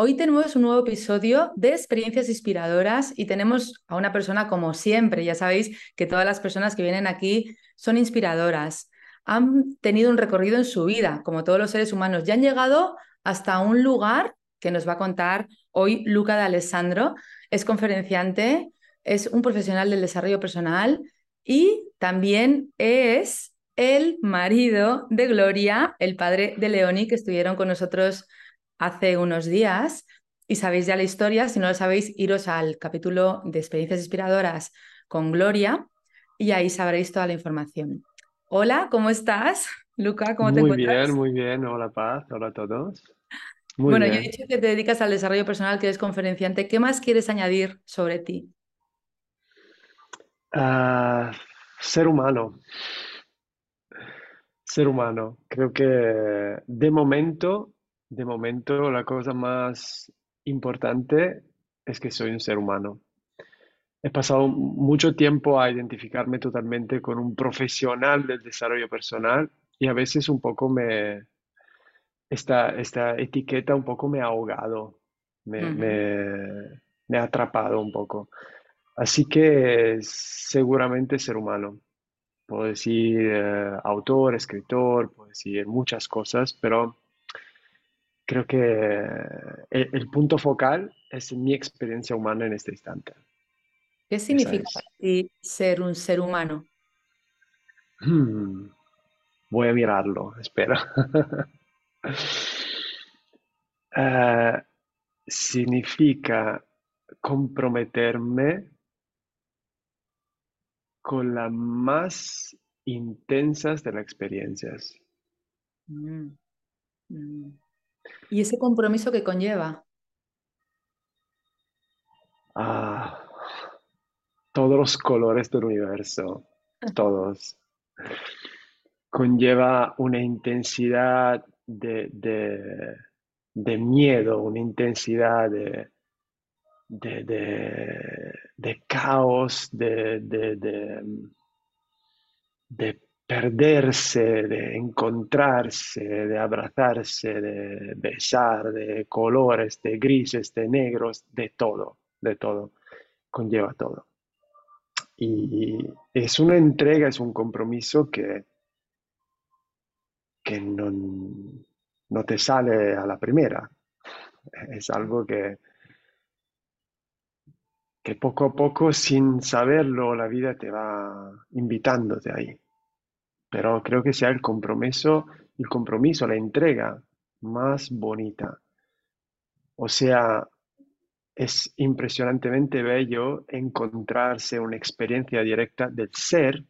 Hoy tenemos un nuevo episodio de experiencias inspiradoras y tenemos a una persona como siempre. Ya sabéis que todas las personas que vienen aquí son inspiradoras. Han tenido un recorrido en su vida, como todos los seres humanos, y han llegado hasta un lugar que nos va a contar hoy Luca de Alessandro. Es conferenciante, es un profesional del desarrollo personal y también es el marido de Gloria, el padre de Leoni, que estuvieron con nosotros hace unos días y sabéis ya la historia. Si no lo sabéis, iros al capítulo de experiencias inspiradoras con Gloria y ahí sabréis toda la información. Hola, ¿cómo estás? Luca, ¿cómo te Muy encuentras? bien, muy bien. Hola Paz, hola a todos. Muy Bueno, yo he dicho que te dedicas al desarrollo personal, que eres conferenciante. ¿Qué más quieres añadir sobre ti? Ah, ser humano, ser humano. Creo que de momento, de momento la cosa más importante es que soy un ser humano. He pasado mucho tiempo a identificarme totalmente con un profesional del desarrollo personal y a veces un poco me, esta, esta etiqueta un poco me ha ahogado, me, me ha atrapado un poco. Así que seguramente ser humano. Puedo decir eh, autor, escritor, puedo decir muchas cosas, pero creo que el, el punto focal es mi experiencia humana en este instante. ¿Qué significa para es. ti ser un ser humano? Hmm, voy a mirarlo, espera. Eh, significa comprometerme con las más intensas de las experiencias. Mm, mm. ¿Y ese compromiso que conlleva? Ah, todos los colores del universo, todos. Conlleva una intensidad de, de- miedo, una intensidad de, de, de- caos, de- de perderse, de encontrarse, de abrazarse, de besar, de colores, de grises, de negros, de todo, de todo. Conlleva todo. Y es una entrega, es un compromiso que, que no, no te sale a la primera. Es algo que, que poco a poco, sin saberlo, la vida te va invitándote ahí. Pero creo que sea el compromiso, el compromiso, la entrega más bonita. O sea, es impresionantemente bello encontrarse una experiencia directa del ser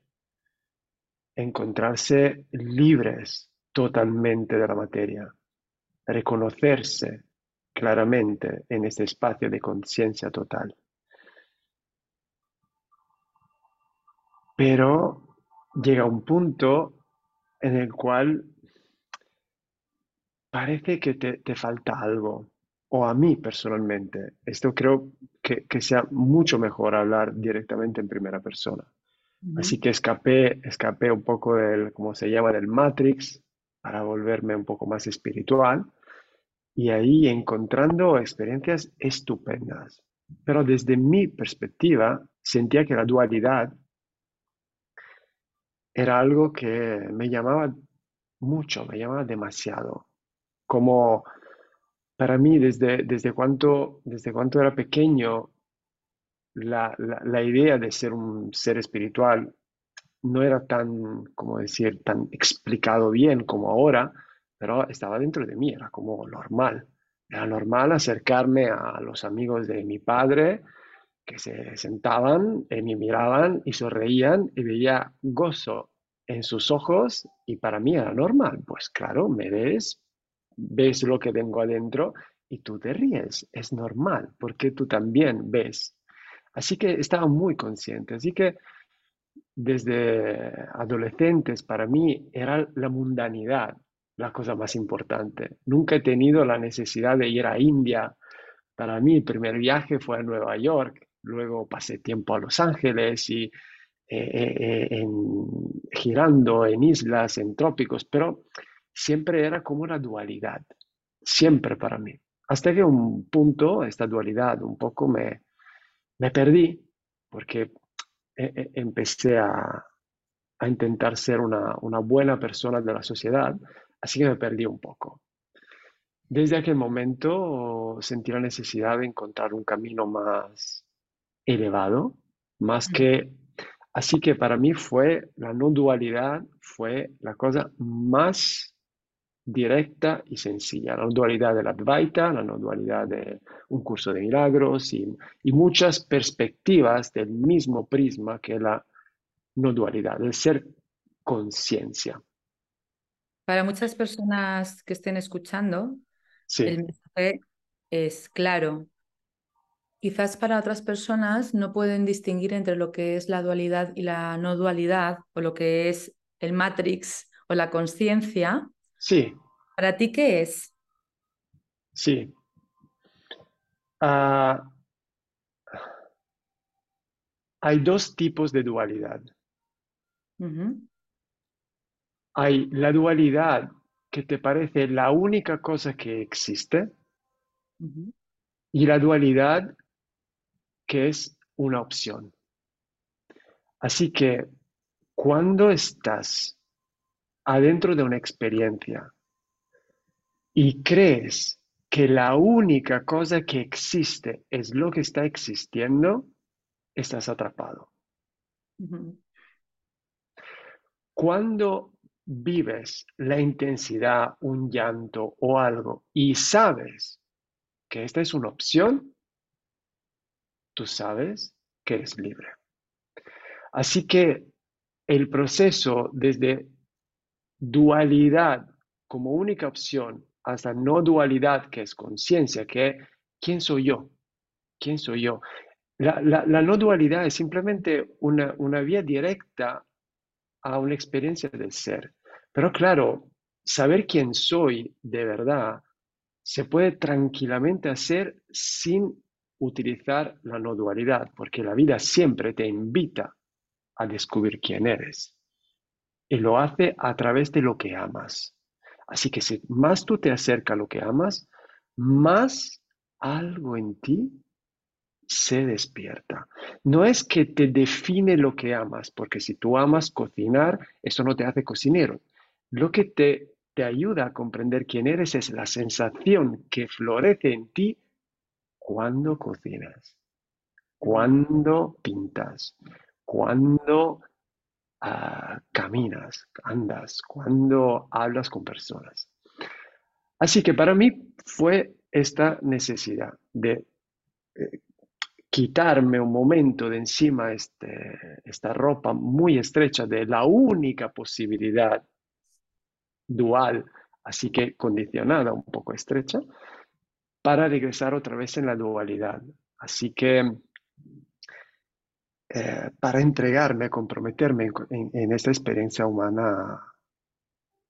encontrarse libres totalmente de la materia, reconocerse claramente en este espacio de conciencia total. Pero llega un punto en el cual parece que te, te falta algo, o a mí personalmente. Esto creo que, que sea mucho mejor hablar directamente en primera persona. Así que escapé, escapé un poco del, como se llama, del Matrix para volverme un poco más espiritual y ahí encontrando experiencias estupendas. Pero desde mi perspectiva sentía que la dualidad era algo que me llamaba mucho, me llamaba demasiado. Como para mí desde, desde cuanto, desde cuanto era pequeño la, la, idea de ser un ser espiritual no era tan, como decir, tan explicado bien como ahora, pero estaba dentro de mí, era como normal. Era normal acercarme a los amigos de mi padre que se sentaban y me miraban y sonreían y veía gozo en sus ojos y para mí era normal. Pues claro, me ves, ves lo que tengo adentro y tú te ríes. Es normal porque tú también ves. Así que estaba muy consciente. Así que desde adolescentes para mí era la mundanidad la cosa más importante. Nunca he tenido la necesidad de ir a India. Para mí el primer viaje fue a Nueva York, luego pasé tiempo a Los Ángeles y eh, eh, eh, girando en islas, en trópicos, pero siempre era como una dualidad, siempre para mí. Hasta que un punto, esta dualidad un poco me, me perdí, porque empecé a, a intentar ser una, una, buena persona de la sociedad Así que me perdí un poco. Desde aquel momento sentí la necesidad de encontrar un camino más elevado, más que... Así que para mí fue la no dualidad, fue la cosa más directa y sencilla. La no dualidad de la Advaita, la no dualidad de un curso de milagros y, y muchas perspectivas del mismo prisma que la no dualidad, el ser conciencia. Para muchas personas que estén escuchando, el mensaje es claro. Quizás para otras personas no pueden distinguir entre lo que es la dualidad y la no dualidad, o lo que es el matrix o la conciencia. Sí. ¿Para ti qué es? Sí. Ah, hay dos tipos de dualidad hay la dualidad que te parece la única cosa que existe y la dualidad que es una opción. Así que cuando estás adentro de una experiencia y crees que la única cosa que existe es lo que está existiendo, estás atrapado. Cuando vives la intensidad, un llanto o algo y sabes que esta es una opción, tú sabes que eres libre. Así que el proceso desde dualidad como única opción hasta no dualidad, que es conciencia, que quién soy yo, quién soy yo. La, no dualidad es simplemente una, una vía directa a una experiencia del ser. Pero claro, saber quién soy de verdad se puede tranquilamente hacer sin utilizar la no dualidad, porque la vida siempre te invita a descubrir quién eres. Y lo hace a través de lo que amas. Así que si más tú te acercas a lo que amas, más algo en ti se despierta. No es que te define lo que amas, porque si tú amas cocinar, eso no te hace cocinero. Lo que te, te ayuda a comprender quién eres es la sensación que florece en ti cuando cocinas, cuando pintas, cuando ah, caminas, andas, cuando hablas con personas. Así que para mí fue esta necesidad de eh, quitarme un momento de encima este, esta ropa muy estrecha de la única posibilidad dual, así que condicionada, un poco estrecha, para regresar otra vez en la dualidad. Así que eh, para entregarme, comprometerme en, esta experiencia humana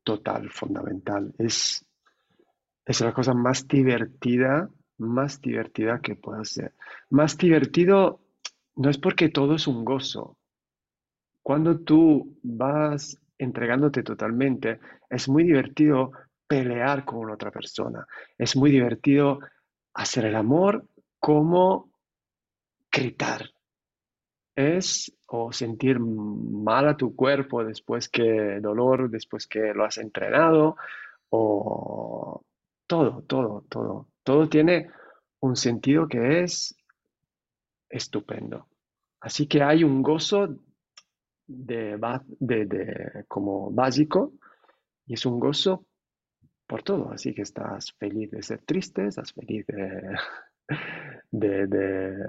total, fundamental, es, es la cosa más divertida, más divertida que puedo ser. Más divertido no es porque todo es un gozo. Cuando tú vas entregándote totalmente, es muy divertido pelear con otra persona. Es muy divertido hacer el amor como gritar. Es o sentir mal a tu cuerpo después que dolor, después que lo has entrenado, o todo, todo, todo. Todo tiene un sentido que es estupendo. Así que hay un gozo de, como básico y es un gozo por todo. Así que estás feliz de ser triste, estás feliz de, de,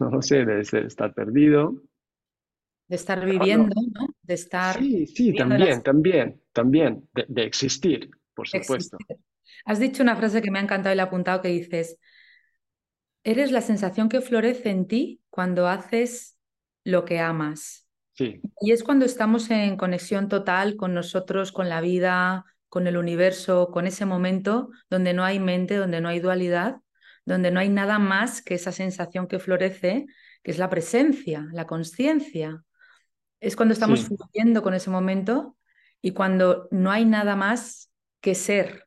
no sé, de estar perdido. De estar viviendo, ¿no? De estar... Sí, sí, también, también, también, de, existir, por supuesto. Has dicho una frase que me ha encantado y la he apuntado que dices, eres la sensación que florece en ti cuando haces lo que amas. Sí. Y es cuando estamos en conexión total con nosotros, con la vida, con el universo, con ese momento donde no hay mente, donde no hay dualidad, donde no hay nada más que esa sensación que florece, que es la presencia, la conciencia. Es cuando estamos fluyendo con ese momento y cuando no hay nada más que ser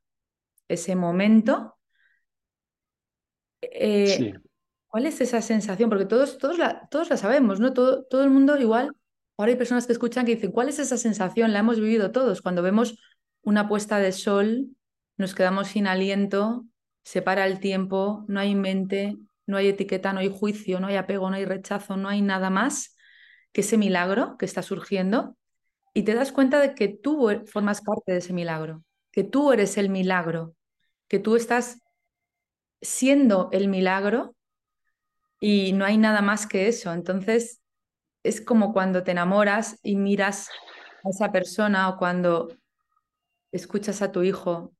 ese momento eh, ¿Cuál es esa sensación? Porque todos, todos, la, todos la sabemos, ¿no? Todo, todo el mundo igual. Ahora hay personas que escuchan que dicen, ¿cuál es esa sensación? La hemos vivido todos. Cuando vemos una puesta de sol, nos quedamos sin aliento, se para el tiempo, no hay mente, no hay etiqueta, no hay juicio, no hay apego, no hay rechazo, no hay nada más que ese milagro que está surgiendo. Y te das cuenta de que tú formas parte de ese milagro, que tú eres el milagro, que tú estás siendo el milagro y no hay nada más que eso. Entonces, es como cuando te enamoras y miras a esa persona o cuando escuchas a tu hijo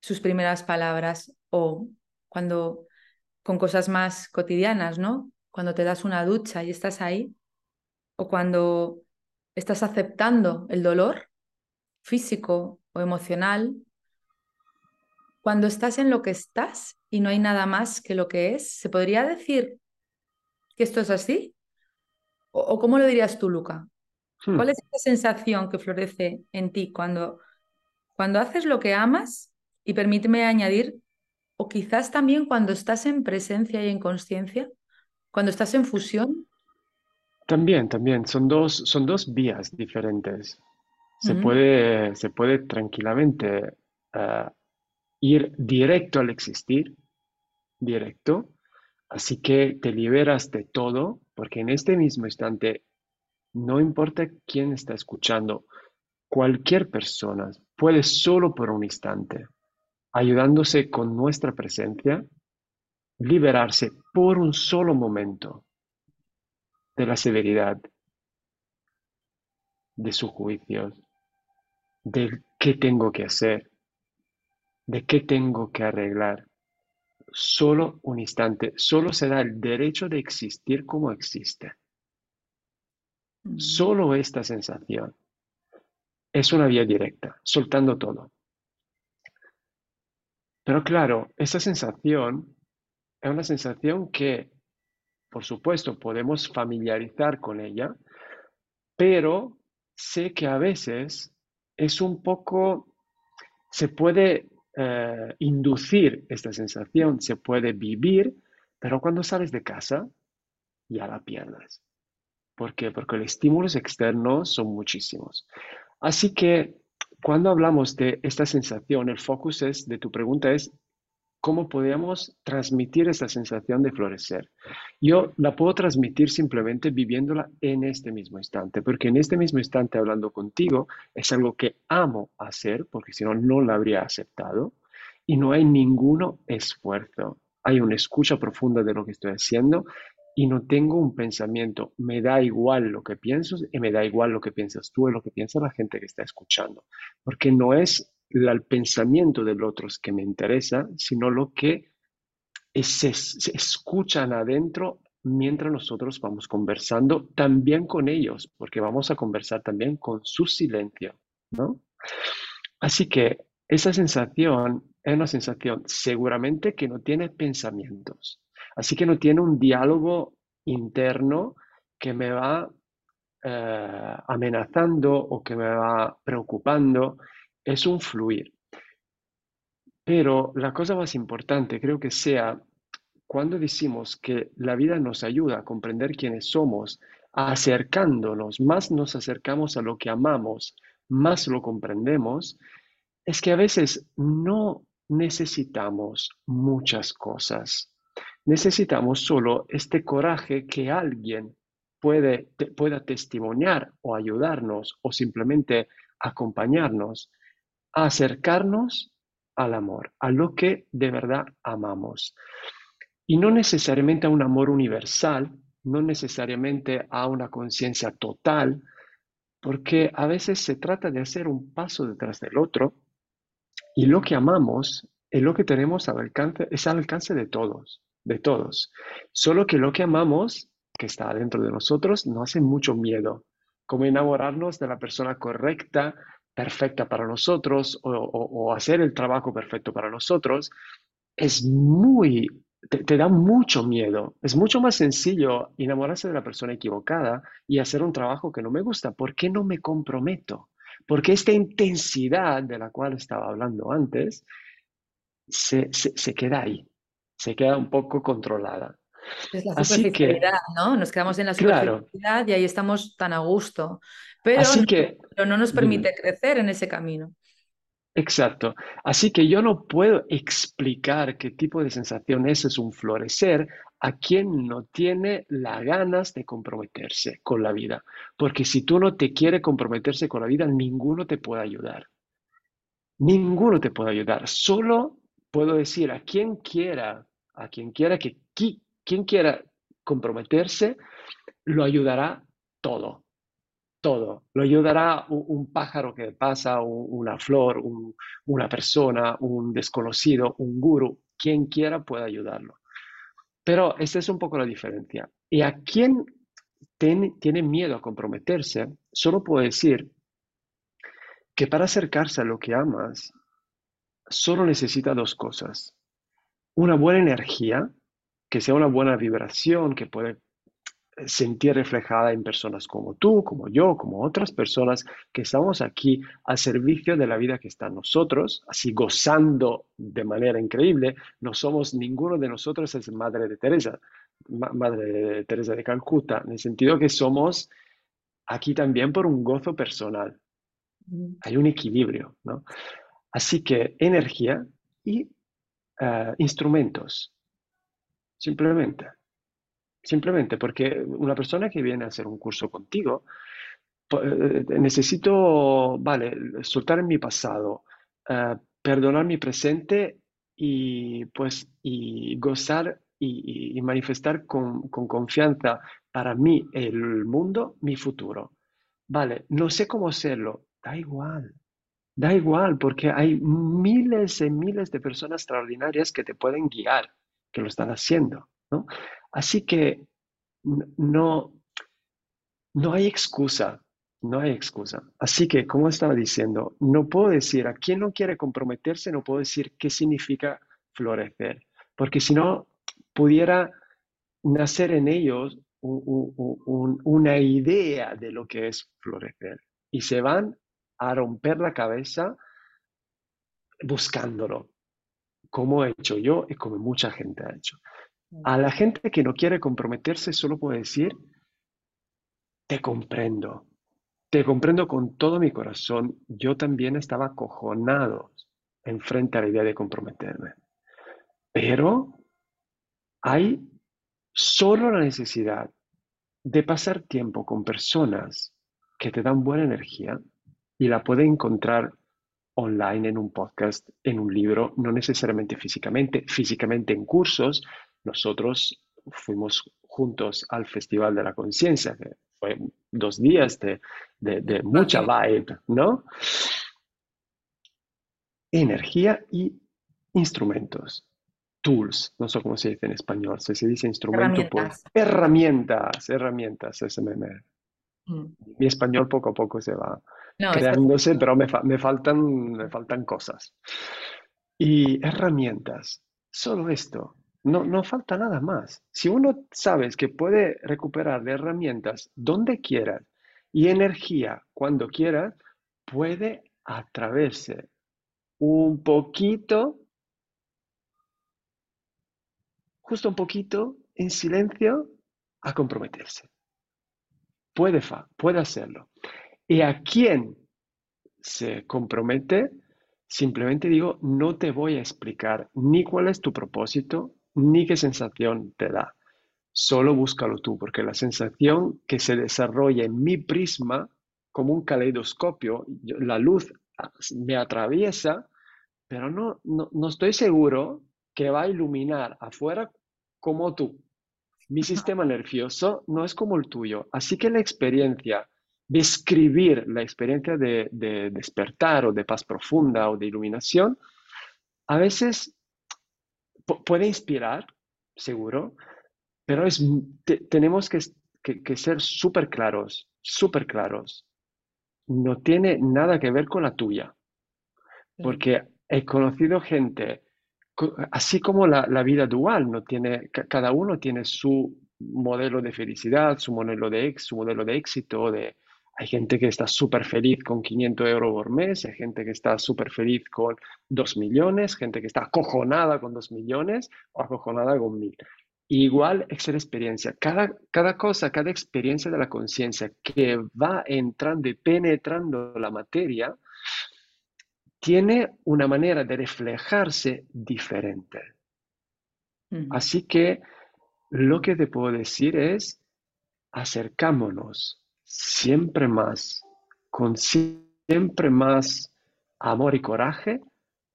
sus primeras palabras o cuando con cosas más cotidianas, ¿no? Cuando te das una ducha y estás ahí o cuando estás aceptando el dolor físico o emocional cuando estás en lo que estás y no hay nada más que lo que es, ¿se podría decir que esto es así? ¿O, cómo lo dirías tú, Luca? Hmm. ¿Cuál es esa sensación que florece en ti cuando, cuando haces lo que amas? Y permíteme añadir, o quizás también cuando estás en presencia y en conciencia, cuando estás en fusión. También, también, son dos, son dos vías diferentes. Se, puede, se puede tranquilamente uh, ir directo al existir, directo, así que te liberas de todo, porque en este mismo instante, no importa quién está escuchando, cualquier persona puede solo por un instante, ayudándose con nuestra presencia, liberarse por un solo momento de la severidad, de sus juicios, de qué tengo que hacer, ¿De qué tengo que arreglar? Solo un instante, solo se da el derecho de existir como existe. Mm. Solo esta sensación es una vía directa, soltando todo. Pero claro, esa sensación es una sensación que, por supuesto, podemos familiarizar con ella, pero sé que a veces es un poco, se puede eh, inducir esta sensación, se puede vivir, pero cuando sales de casa ya la pierdes. ¿Por qué? Porque los estímulos externos son muchísimos. Así que cuando hablamos de esta sensación, el focus es, de tu pregunta es cómo podemos transmitir esa sensación de florecer. Yo la puedo transmitir simplemente viviéndola en este mismo instante, porque en este mismo instante hablando contigo es algo que amo hacer, porque si no, no la habría aceptado, y no hay ningún esfuerzo. Hay una escucha profunda de lo que estoy haciendo y no tengo un pensamiento. Me da igual lo que pienso y me da igual lo que piensas tú y lo que piensa la gente que está escuchando, porque no es el pensamiento del otro que me interesa, sino lo que se, escuchan adentro mientras nosotros vamos conversando también con ellos, porque vamos a conversar también con su silencio, ¿no? Así que esa sensación es una sensación seguramente que no tiene pensamientos, así que no tiene un diálogo interno que me va eh, amenazando o que me va preocupando, es un fluir. Pero la cosa más importante creo que sea cuando decimos que la vida nos ayuda a comprender quiénes somos, acercándonos, más nos acercamos a lo que amamos, más lo comprendemos, es que a veces no necesitamos muchas cosas. Necesitamos solo este coraje que alguien pueda testimoniar o ayudarnos o simplemente acompañarnos a acercarnos al amor, a lo que de verdad amamos. Y no necesariamente a un amor universal, no necesariamente a una conciencia total, porque a veces se trata de hacer un paso detrás del otro y lo que amamos es lo que tenemos al alcance, es al alcance de todos, de todos. Solo que lo que amamos, que está dentro de nosotros, no hace mucho miedo, como enamorarnos de la persona correcta, perfecta para nosotros o, hacer el trabajo perfecto para nosotros, es muy te, da mucho miedo. Es mucho más sencillo enamorarse de la persona equivocada y hacer un trabajo que no me gusta. ¿Por qué no me comprometo? Porque esta intensidad de la cual estaba hablando antes se, queda ahí, se queda un poco controlada. Es la superficialidad, ¿no? Nos quedamos en la superficialidad y ahí estamos tan a gusto. Pero, pero no nos permite crecer en ese camino. Exacto. Así que yo no puedo explicar qué tipo de sensación es, es un florecer a quien no tiene las ganas de comprometerse con la vida. Porque si tú no te quieres comprometerse con la vida, ninguno te puede ayudar. Ninguno te puede ayudar. Solo puedo decir a quien quiera, a quien quiera que quien quiera comprometerse, lo ayudará todo todo. Lo ayudará un, pájaro que pasa, una flor, una persona, un desconocido, un guru, quien quiera puede ayudarlo. Pero esta es un poco la diferencia. Y a quien tiene miedo a comprometerse, solo puedo decir que para acercarse a lo que amas, solo necesita dos cosas. Una buena energía, que sea una buena vibración, que puede sentir reflejada en personas como tú, como yo, como otras personas que estamos aquí al servicio de la vida que está en nosotros, así gozando de manera increíble. No somos, ninguno de nosotros es Madre de Teresa, Madre de Teresa de Calcuta, en el sentido que somos aquí también por un gozo personal. Hay un equilibrio, ¿no? Así que energía y eh, instrumentos, simplemente. Simplemente porque una persona que viene a hacer un curso contigo, eh, necesito, vale, soltar mi pasado, eh, perdonar mi presente y pues y gozar y, manifestar con, con, confianza para mí el mundo, mi futuro. Vale, no sé cómo hacerlo, da igual, da igual porque hay miles y miles de personas extraordinarias que te pueden guiar, que lo están haciendo, ¿no? Así que no, no hay excusa, no hay excusa. Así que, como estaba diciendo, no puedo decir a quien no quiere comprometerse, no puedo decir qué significa florecer, porque si no, pudiera nacer en ellos una idea de lo que es florecer y se van a romper la cabeza buscándolo, como he hecho yo y como mucha gente ha hecho. A la gente que no quiere comprometerse solo puedo decir, te comprendo, te comprendo con todo mi corazón. Yo también estaba acojonado enfrente a la idea de comprometerme. Pero hay solo la necesidad de pasar tiempo con personas que te dan buena energía y la puedes encontrar online en un podcast, en un libro, no necesariamente físicamente, físicamente en cursos, nosotros fuimos juntos al Festival de la Conciencia, que fue dos días de, mucha vibe, ¿no? Energía y instrumentos, tools, no sé cómo se dice en español, si se dice instrumento, pues herramientas, herramientas, SMM. Mm. Mi español poco a poco se va creándose, pero me, me, faltan, me faltan cosas. Y herramientas, solo esto, no, no falta nada más. Si uno sabe que puede recuperar de herramientas donde quiera y energía cuando quiera, puede atravesar un poquito, justo un poquito, en silencio, a comprometerse. Puede, puede hacerlo. Y a quien se compromete, simplemente digo, no te voy a explicar ni cuál es tu propósito, ni qué sensación te da. Solo búscalo tú, porque la sensación que se desarrolla en mi prisma, como un caleidoscopio, la luz me atraviesa, pero no, no, no estoy seguro que va a iluminar afuera como tú. Mi sistema nervioso no es como el tuyo, así que la experiencia describir la experiencia de, despertar o de paz profunda o de iluminación, a veces puede inspirar, seguro, pero es, tenemos que, ser súper claros, súper claros. No tiene nada que ver con la tuya, porque he conocido gente, así como la, la vida dual, no tiene, cada uno tiene su modelo de felicidad, su modelo de, su modelo de éxito, de, hay gente que está súper feliz con 500 euros por mes, hay gente que está súper feliz con 2 millones, gente que está acojonada con 2 millones o acojonada con 1000. Igual es la experiencia. Cada, cada cosa, cada experiencia de la conciencia que va entrando y penetrando la materia, tiene una manera de reflejarse diferente. Así que lo que te puedo decir es, acercámonos siempre más, con siempre más amor y coraje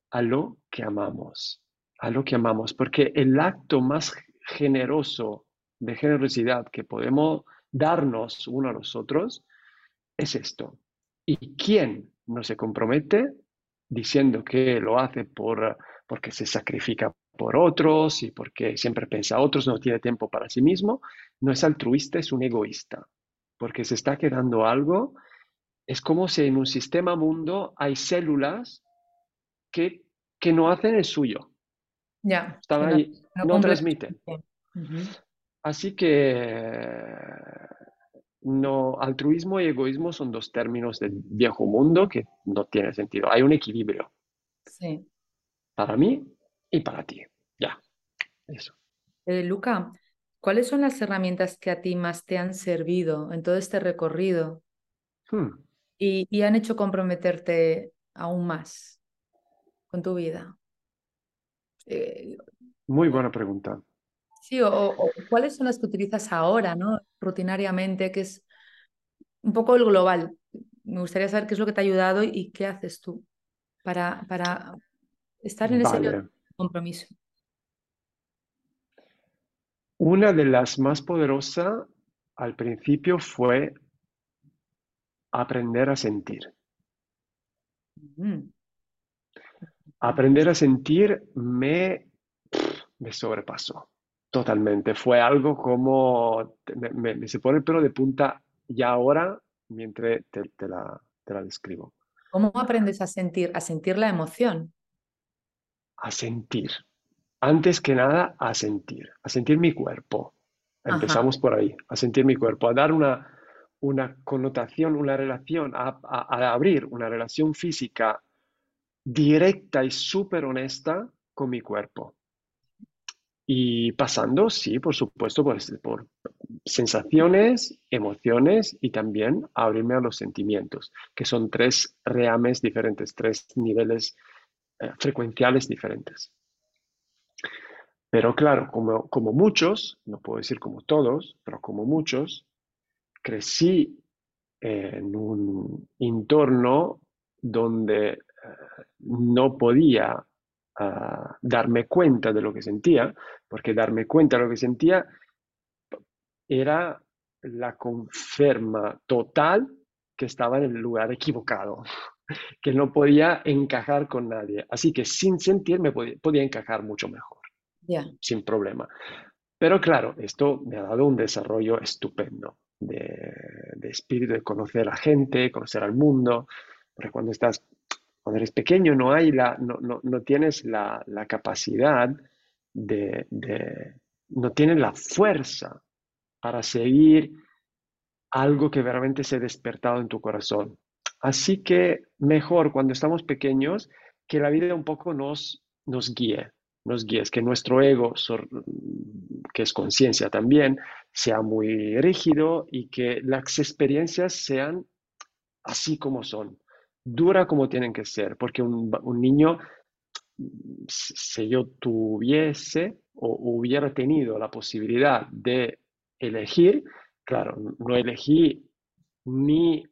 a lo que amamos, a lo que amamos, porque el acto más generoso de generosidad que podemos darnos uno a los otros es esto. ¿Y quién no se compromete diciendo que lo hace por, porque se sacrifica por otros y porque siempre piensa a otros, no tiene tiempo para sí mismo? No es altruista, es un egoísta porque se está quedando algo. Es como si en un sistema mundo hay células que, que no hacen el suyo. Ya. Están ahí, no, transmiten. Así que no, altruismo y egoísmo son dos términos del viejo mundo que no tienen sentido. Hay un equilibrio. Sí. Para mí y para ti. Ya. Eso. Eh, Luca, ¿Cuáles son las herramientas que a ti más te han servido en todo este recorrido hmm. y, han hecho comprometerte aún más con tu vida? Eh, Muy buena pregunta. Sí, o, cuáles son las que utilizas ahora, ¿no? Rutinariamente, que es un poco el global. Me gustaría saber qué es lo que te ha ayudado y qué haces tú para, para estar en ese compromiso. Una de las más poderosas al principio fue aprender a sentir. Aprender a sentir me, me sobrepasó totalmente. Fue algo como, me, se pone el pelo de punta ya ahora mientras te, la, te la describo. ¿Cómo aprendes a sentir? A sentir la emoción. A sentir antes que nada a sentir, a sentir mi cuerpo. Empezamos por ahí, a sentir mi cuerpo, a dar una, una connotación, una relación, a, abrir una relación física directa y súper honesta con mi cuerpo. Y pasando, sí, por supuesto, por, por, sensaciones, emociones y también abrirme a los sentimientos, que son tres reames diferentes, tres niveles eh, frecuenciales diferentes. Pero claro, como, como muchos, no puedo decir como todos, pero como muchos, crecí en un entorno donde eh, no podía ah, darme cuenta de lo que sentía, porque darme cuenta de lo que sentía era la confirma total que estaba en el lugar equivocado, que no podía encajar con nadie. Así que sin sentir me podía encajar mucho mejor sin problema. Pero claro, esto me ha dado un desarrollo estupendo de, espíritu, de conocer a gente, conocer al mundo, porque cuando estás, cuando eres pequeño no hay la, no, no, tienes la, capacidad de, de, no tienes la fuerza para seguir algo que realmente se ha despertado en tu corazón. Así que mejor cuando estamos pequeños que la vida un poco nos, nos guíe, nos guíes, que nuestro ego, que es conciencia también, sea muy rígido y que las experiencias sean así como son, dura como tienen que ser, porque un, niño si yo tuviese o hubiera tenido la posibilidad de elegir, claro, no elegí ni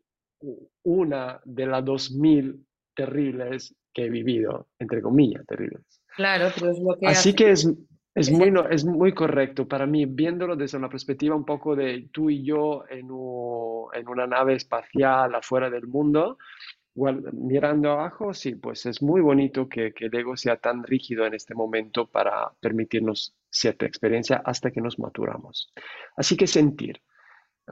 una de las dos mil terribles que he vivido, entre comillas, terribles. Claro, pero es lo que... Así que es, es, muy, es muy correcto para mí, viéndolo desde una perspectiva un poco de tú y yo en, en una nave espacial afuera del mundo, mirando abajo, sí, pues es muy bonito que, que, el ego sea tan rígido en este momento para permitirnos cierta experiencia hasta que nos maturamos. Así que sentir.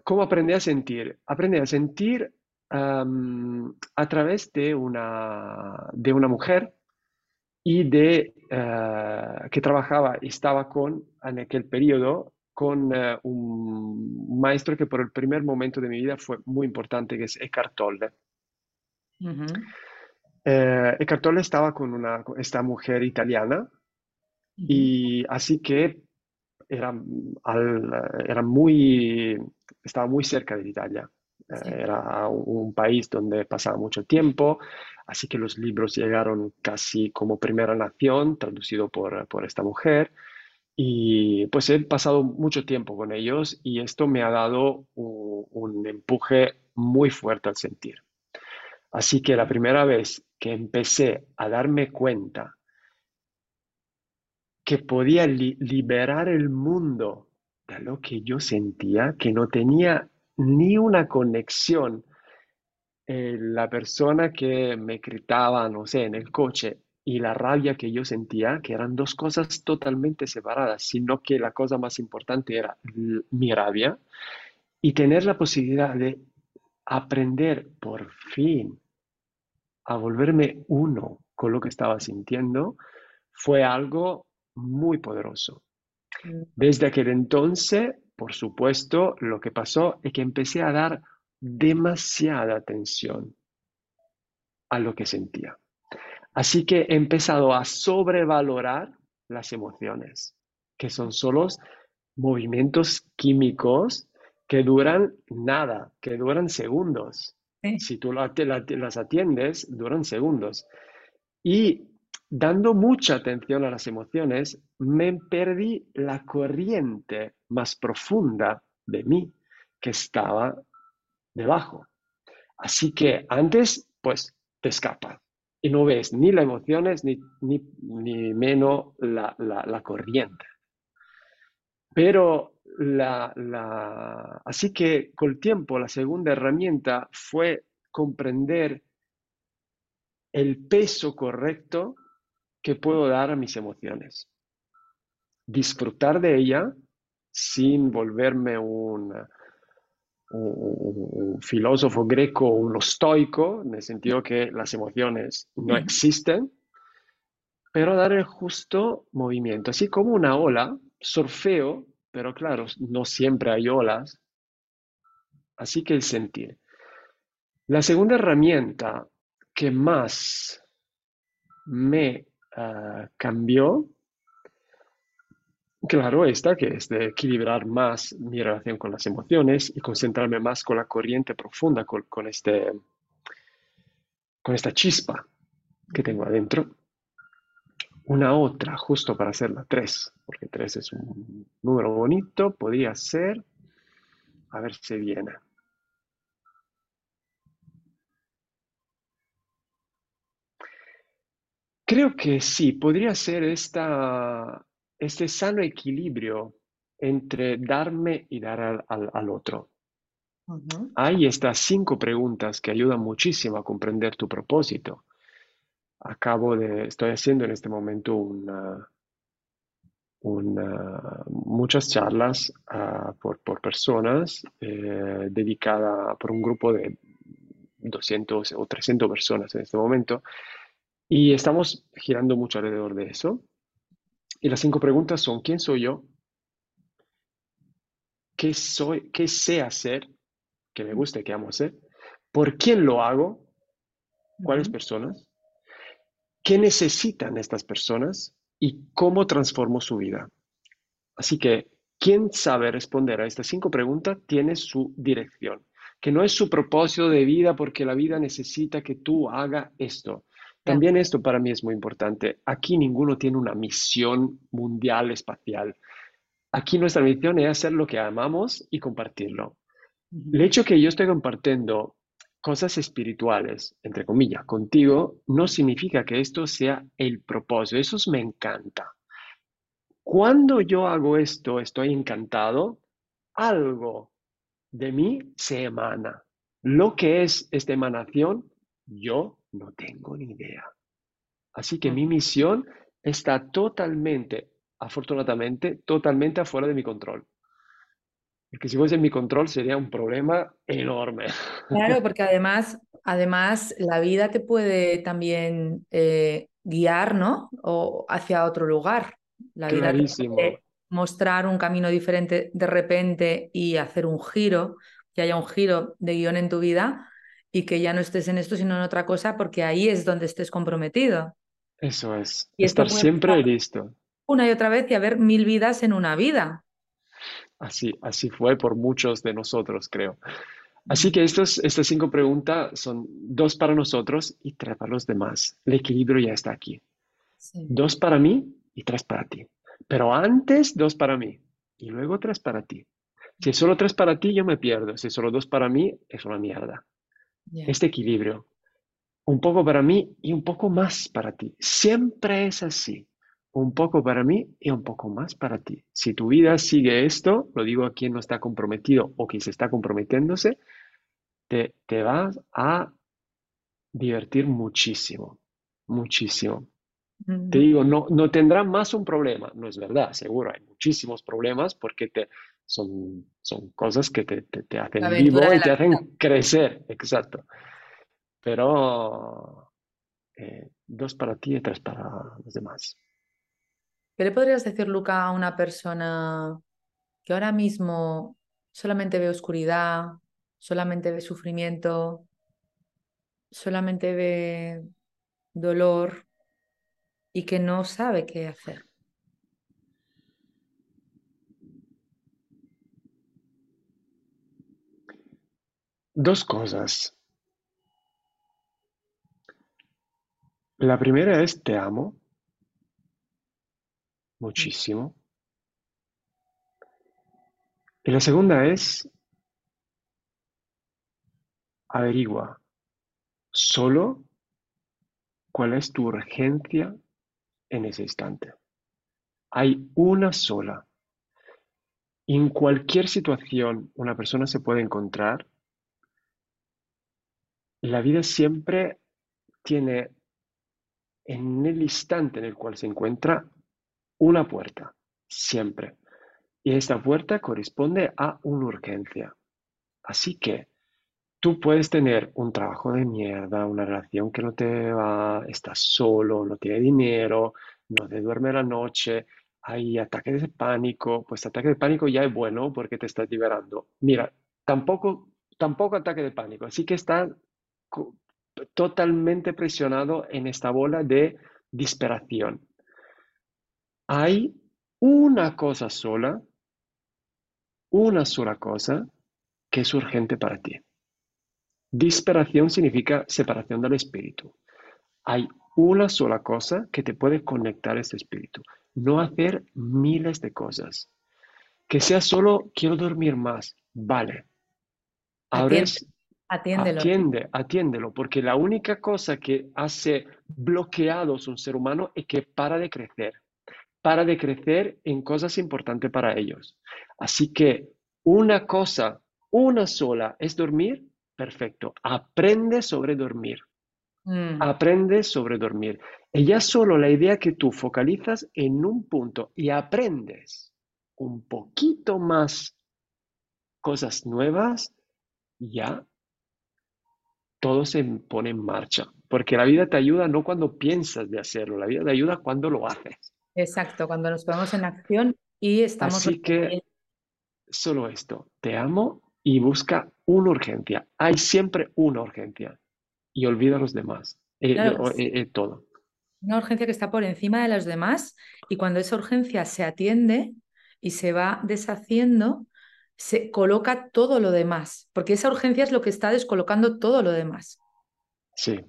¿Cómo aprender a sentir? Aprender a sentir a través de una, de una mujer y de eh, que trabajaba y estaba con, en aquel periodo, con eh, un maestro que por el primer momento de mi vida fue muy importante, que es Eckhart Tolle. Eh, Eckhart Tolle estaba con una, esta mujer italiana y así que era, era muy, estaba muy cerca de Italia. Eh, era un país donde pasaba mucho tiempo, así que los libros llegaron casi como primera nación, traducido por, por esta mujer. Y pues he pasado mucho tiempo con ellos y esto me ha dado un, un empuje muy fuerte al sentir. Así que la primera vez que empecé a darme cuenta que podía liberar el mundo de lo que yo sentía, que no tenía ni una conexión. Eh, la persona que me gritaba, no sé, en el coche y la rabia que yo sentía, que eran dos cosas totalmente separadas, sino que la cosa más importante era mi rabia y tener la posibilidad de aprender por fin a volverme uno con lo que estaba sintiendo, fue algo muy poderoso. Mm. Desde aquel entonces por supuesto, lo que pasó es que empecé a dar demasiada atención a lo que sentía. Así que he empezado a sobrevalorar las emociones, que son solo movimientos químicos que duran nada, que duran segundos. Si tú las atiendes, duran segundos. Y dando mucha atención a las emociones, me perdí la corriente más profunda de mí que estaba debajo. Así que antes, pues, te escapa y no ves ni las emociones ni, ni, menos la, corriente. Pero la, así que con el tiempo la segunda herramienta fue comprender el peso correcto que puedo dar a mis emociones. Disfrutar de ella sin volverme un, un, filósofo greco, un estoico, en el sentido que las emociones no existen, pero dar el justo movimiento. Así como una ola, surfeo, pero claro, no siempre hay olas, así que el sentir. La segunda herramienta que más me Ah, cambió, claro, esta que es de equilibrar más mi relación con las emociones y concentrarme más con la corriente profunda, con, este, con esta chispa que tengo adentro. Una otra, justo para hacer la 3, porque 3 es un número bonito, podría ser, a ver si viene. Creo que sí, podría ser esta, este sano equilibrio entre darme y dar al, otro. Hay estas cinco preguntas que ayudan muchísimo a comprender tu propósito. Acabo de, estoy haciendo en este momento una, muchas charlas ah, por, personas eh, dedicadas por un grupo de 200 o 300 personas en este momento y estamos girando mucho alrededor de eso. Y las cinco preguntas son, ¿quién soy yo? ¿Qué, soy, qué sé hacer? ¿Qué me gusta y qué amo hacer? ¿Por quién lo hago? ¿Cuáles personas? ¿Qué necesitan estas personas? ¿Y cómo transformo su vida? Así que, quien sabe responder a estas cinco preguntas tiene su dirección, que no es su propósito de vida porque la vida necesita que tú hagas esto, También esto para mí es muy importante. Aquí ninguno tiene una misión mundial espacial. Aquí nuestra misión es hacer lo que amamos y compartirlo. El hecho que yo estoy compartiendo cosas espirituales, entre comillas, contigo, no significa que esto sea el propósito. Eso me encanta. Cuando yo hago esto, estoy encantado, algo de mí se emana. Lo que es esta emanación, yo no tengo ni idea. Así que mi misión está totalmente, afortunadamente, totalmente afuera de mi control. Porque si fuese en mi control sería un problema enorme. Claro, porque además, además la vida te puede también eh, guiar, ¿no? O hacia otro lugar. La vida te puede mostrar un camino diferente de repente y hacer un giro, que haya un giro de guion en tu vida y que ya no estés en esto sino en otra cosa, porque ahí es donde estés comprometido. Eso es. Y estar siempre listo. Una y otra vez y haber mil vidas en una vida. Así, así fue por muchos de nosotros, creo. Así que estos, estas cinco preguntas son dos para nosotros y tres para los demás. El equilibrio ya está aquí. Dos para mí y tres para ti. Pero antes, dos para mí y luego tres para ti. Si es solo tres para ti, yo me pierdo. Si es solo dos para mí, es una mierda. Este equilibrio. Un poco para mí y un poco más para ti. Siempre es así un poco para mí y un poco más para ti. Si tu vida sigue esto, lo digo a quien no está comprometido o quien se está comprometiéndose, te, te vas a divertir muchísimo, muchísimo. Te digo, no, no tendrá más un problema, no es verdad, seguro, hay muchísimos problemas porque te, son, son cosas que te, te, hacen vivo y te hacen crecer, exacto. Pero eh, dos para ti y tres para los demás. ¿Qué le podrías decir, Luca, a una persona que ahora mismo solamente ve oscuridad, solamente ve sufrimiento, solamente ve dolor y que no sabe qué hacer? Dos cosas. La primera es te amo muchísimo. Y la segunda es, averigua solo cuál es tu urgencia en ese instante. Hay una sola. En cualquier situación una persona se puede encontrar. La vida siempre tiene en el instante en el cual se encuentra una puerta, siempre. Y esta puerta corresponde a una urgencia. Así que tú puedes tener un trabajo de mierda, una relación que no te va, estás solo, no tienes dinero, no te duerme la noche, hay ataques de pánico, pues ataque de pánico ya es bueno porque te estás liberando. Mira, tampoco, tampoco ataque de pánico, así que está totalmente presionado en esta bola de disperación. Hay una cosa sola, una sola cosa que es urgente para ti. Disperación significa separación del espíritu. Hay una sola cosa que te puede conectar a este espíritu. No hacer miles de cosas. Que sea solo quiero dormir más. Vale. Ahora Atiéndelo. Atiende, atiéndelo, porque la única cosa que hace bloqueados un ser humano es que para de crecer para de crecer en cosas importantes para ellos. Así que una cosa, una sola, es dormir, perfecto. Aprende sobre dormir. Mm. Aprende sobre dormir. Y ya solo la idea que tú focalizas en un punto y aprendes un poquito más cosas nuevas, ya todo se pone en marcha. Porque la vida te ayuda no cuando piensas de hacerlo, la vida te ayuda cuando lo haces. Exacto, cuando nos ponemos en acción y estamos... Así que solo esto, te amo y busca una urgencia. Hay siempre una urgencia y olvida a los demás, eh, eh, eh, todo. Una urgencia que está por encima de los demás y cuando esa urgencia se atiende y se va deshaciendo, se coloca todo lo demás, porque esa urgencia es lo que está descolocando todo lo demás. Sí,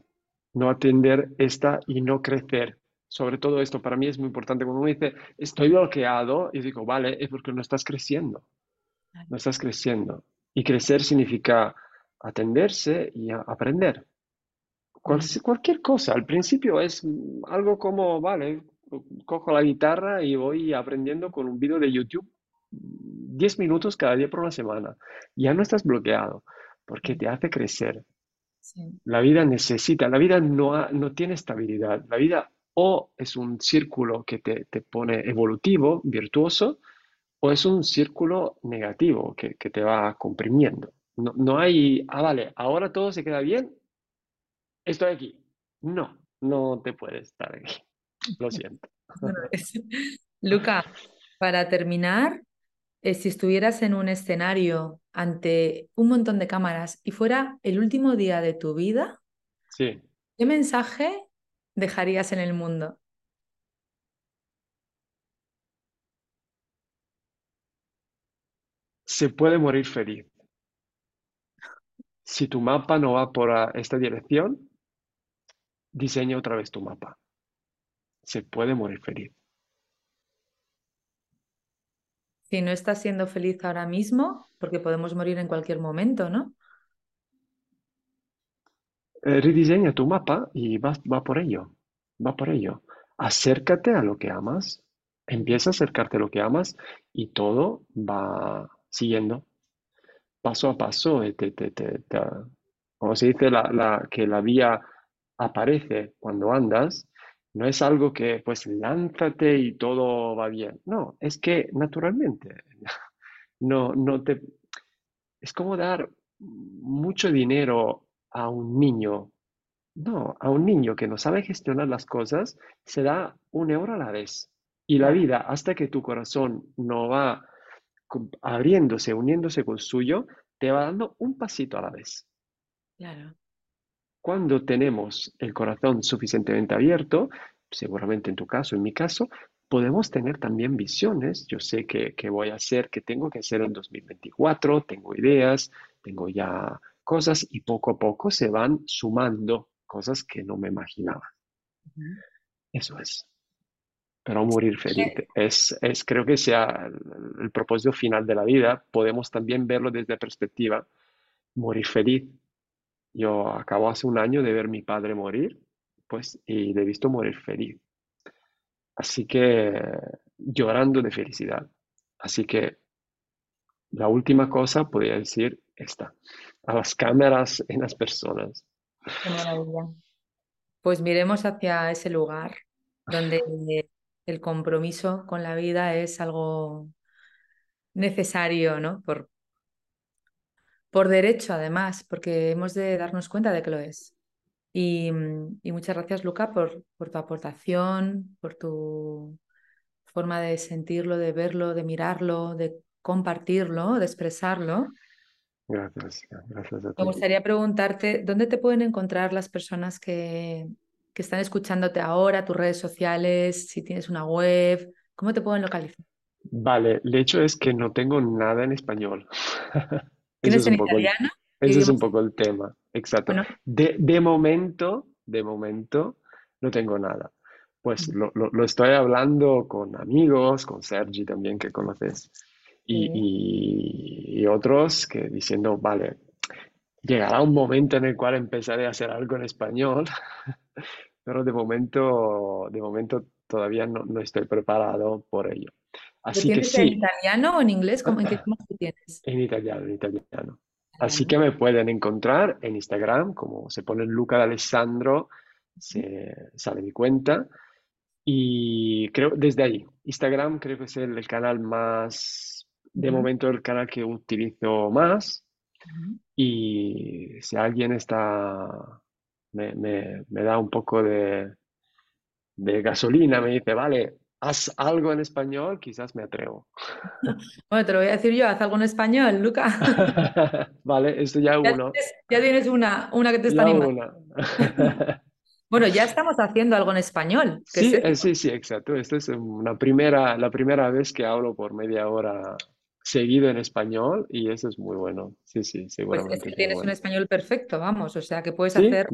no atender esta y no crecer. Sobre todo esto, para mí es muy importante. Cuando uno dice, estoy bloqueado, y digo, vale, es porque no estás creciendo. No estás creciendo. Y crecer significa atenderse y aprender. cualquier cosa. Al principio es algo como, vale, cojo la guitarra y voy aprendiendo con un vídeo de YouTube 10 minutos cada día por una semana. Ya no estás bloqueado porque te hace crecer. La vida necesita, la vida no, no tiene estabilidad. La vida o es un círculo que te, pone evolutivo, virtuoso, o es un círculo negativo que, te va comprimiendo. No, no, hay, ah, vale, ahora todo se queda bien, estoy aquí. No, no te puedes estar aquí. Lo siento. Luca, para terminar, eh, si estuvieras en un escenario ante un montón de cámaras y fuera el último día de tu vida, sí. ¿qué mensaje dejarías en el mundo? Se puede morir feliz. Si tu mapa no va por esta dirección, diseña otra vez tu mapa. Se puede morir feliz. Si no estás siendo feliz ahora mismo, porque podemos morir en cualquier momento, ¿no? Eh, rediseña tu mapa y va, va por ello, va por ello. Acércate a lo que amas, empieza a acercarte a lo que amas y todo va siguiendo paso a paso. Eh, como se dice, que la vía aparece cuando andas, no es algo que pues lánzate y todo va bien. No, es que naturalmente no, no te... Es como dar mucho dinero a un niño. No, a un niño que no sabe gestionar las cosas, se da un euro a la vez. Y la vida, hasta que tu corazón no va abriéndose, uniéndose con suyo, te va dando un pasito a la vez. Claro. Cuando tenemos el corazón suficientemente abierto, seguramente en tu caso, en mi caso, podemos tener también visiones. Yo sé que, voy a hacer, que tengo que hacer en 2024, tengo ideas, tengo ya cosas y poco a poco se van sumando cosas que no me imaginaba. Eso es. Pero morir feliz es, es, creo que sea el, propósito final de la vida. Podemos también verlo desde perspectiva. Morir feliz. Yo acabo hace un año de ver mi padre morir, pues, y le he visto morir feliz. Así que llorando de felicidad. Así que la última cosa podría decir esta, a las cámaras en las personas. Pues miremos hacia ese lugar donde el compromiso con la vida es algo necesario, ¿no? Por, por derecho, además, porque hemos de darnos cuenta de que lo es. Y, muchas gracias, Luca, por, por, tu aportación, por tu forma de sentirlo, de verlo, de mirarlo, de compartirlo, de expresarlo. Gracias, gracias a ti. Me gustaría preguntarte, ¿dónde te pueden encontrar las personas que, que están escuchándote ahora, tus redes sociales, si tienes una web, ¿cómo te pueden localizar? Vale, el hecho es que no tengo nada en español. ¿Tienes en italiano? ese es un poco el tema, exacto. De, de, momento, de momento, no tengo nada. Pues lo, lo, estoy hablando con amigos, con Sergi también que conoces, y, y, otros que diciendo, vale, llegará un momento en el cual empezaré a hacer algo en español, pero de momento, de momento todavía no, no estoy preparado por ello. Así que sí. ¿En italiano o en inglés? ¿Cómo, ¿En qué tienes? En italiano, en italiano. Así que me pueden encontrar en Instagram, como se pone Luca de Alessandro, se sale mi cuenta. Y creo, desde ahí, Instagram creo que es el, canal más, de momento el canal que utilizo más. Y si alguien está, me, me, da un poco de, de gasolina, me dice, vale, haz algo en español, quizás me atrevo. Bueno, te lo voy a decir yo, haz algo en español, Luca. vale, esto ya, uno. ya tienes una, una que te está animando. bueno, ya estamos haciendo algo en español. Sí, eh, sí, sí, exacto. Esta es una primera, la primera vez que hablo por media hora seguido en español y eso es muy bueno. Sí, sí, pues seguramente. es que tienes un español perfecto, vamos, o sea que puedes hacer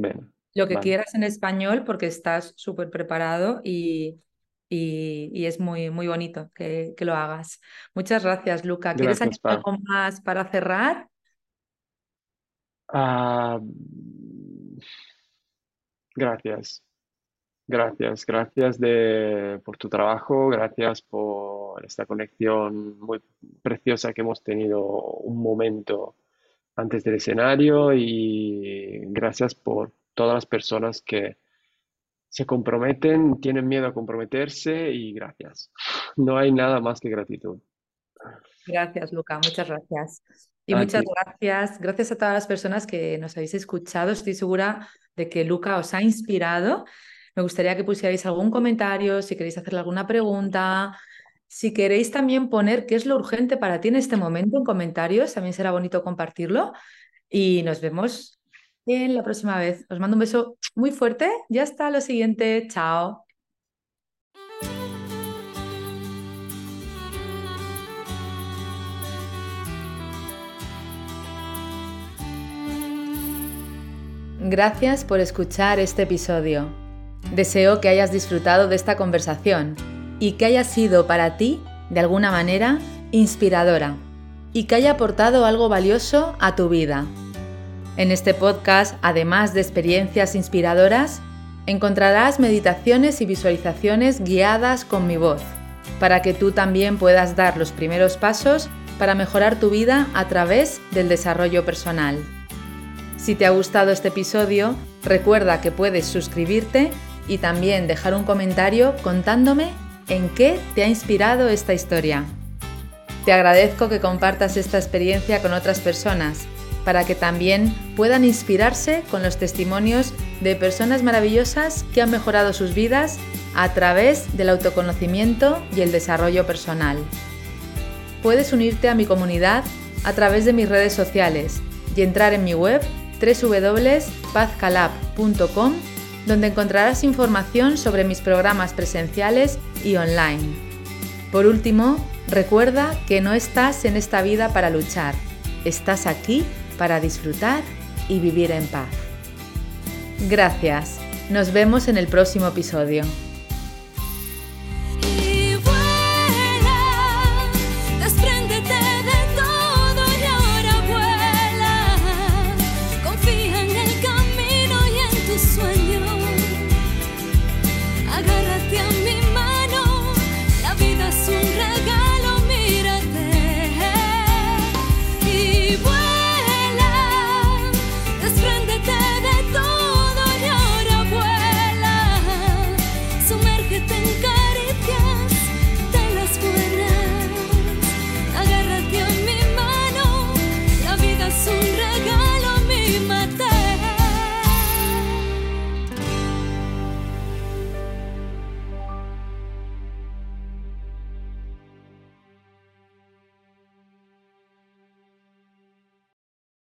lo que Vale. quieras en español porque estás súper preparado y, y- y es muy, muy bonito que, que lo hagas. Muchas gracias, Luca. ¿Quieres Gracias, añadir algo más para cerrar? Ah, gracias, gracias, gracias de, por tu trabajo, gracias por esta conexión muy preciosa que hemos tenido un momento antes del escenario y gracias por todas las personas que se comprometen, tienen miedo a comprometerse y gracias. No hay nada más que gratitud. Gracias, Luca. Muchas gracias. Y A muchas ti. gracias, gracias a todas las personas que nos habéis escuchado. Estoy segura de que Luca os ha inspirado. Me gustaría que pusierais algún comentario, si queréis hacerle alguna pregunta, si queréis también poner qué es lo urgente para ti en este momento en comentarios, también será bonito compartirlo. Y nos vemos en la próxima vez. Os mando un beso muy fuerte. Ya está, lo siguiente. Chao. Gracias por escuchar este episodio. Deseo que hayas disfrutado de esta conversación y que haya sido para ti, de alguna manera, inspiradora y que haya aportado algo valioso a tu vida. En este podcast, además de experiencias inspiradoras, encontrarás meditaciones y visualizaciones guiadas con mi voz, para que tú también puedas dar los primeros pasos para mejorar tu vida a través del desarrollo personal. Si te ha gustado este episodio, recuerda que puedes suscribirte y también dejar un comentario contándome en qué te ha inspirado esta historia. Te agradezco que compartas esta experiencia con otras personas para que también puedan inspirarse con los testimonios de personas maravillosas que han mejorado sus vidas a través del autoconocimiento y el desarrollo personal. Puedes unirte a mi comunidad a través de mis redes sociales y entrar en mi web www.pazcalab.com donde encontrarás información sobre mis programas presenciales y online. Por último, recuerda que no estás en esta vida para luchar, estás aquí para disfrutar y vivir en paz. Gracias, nos vemos en el próximo episodio.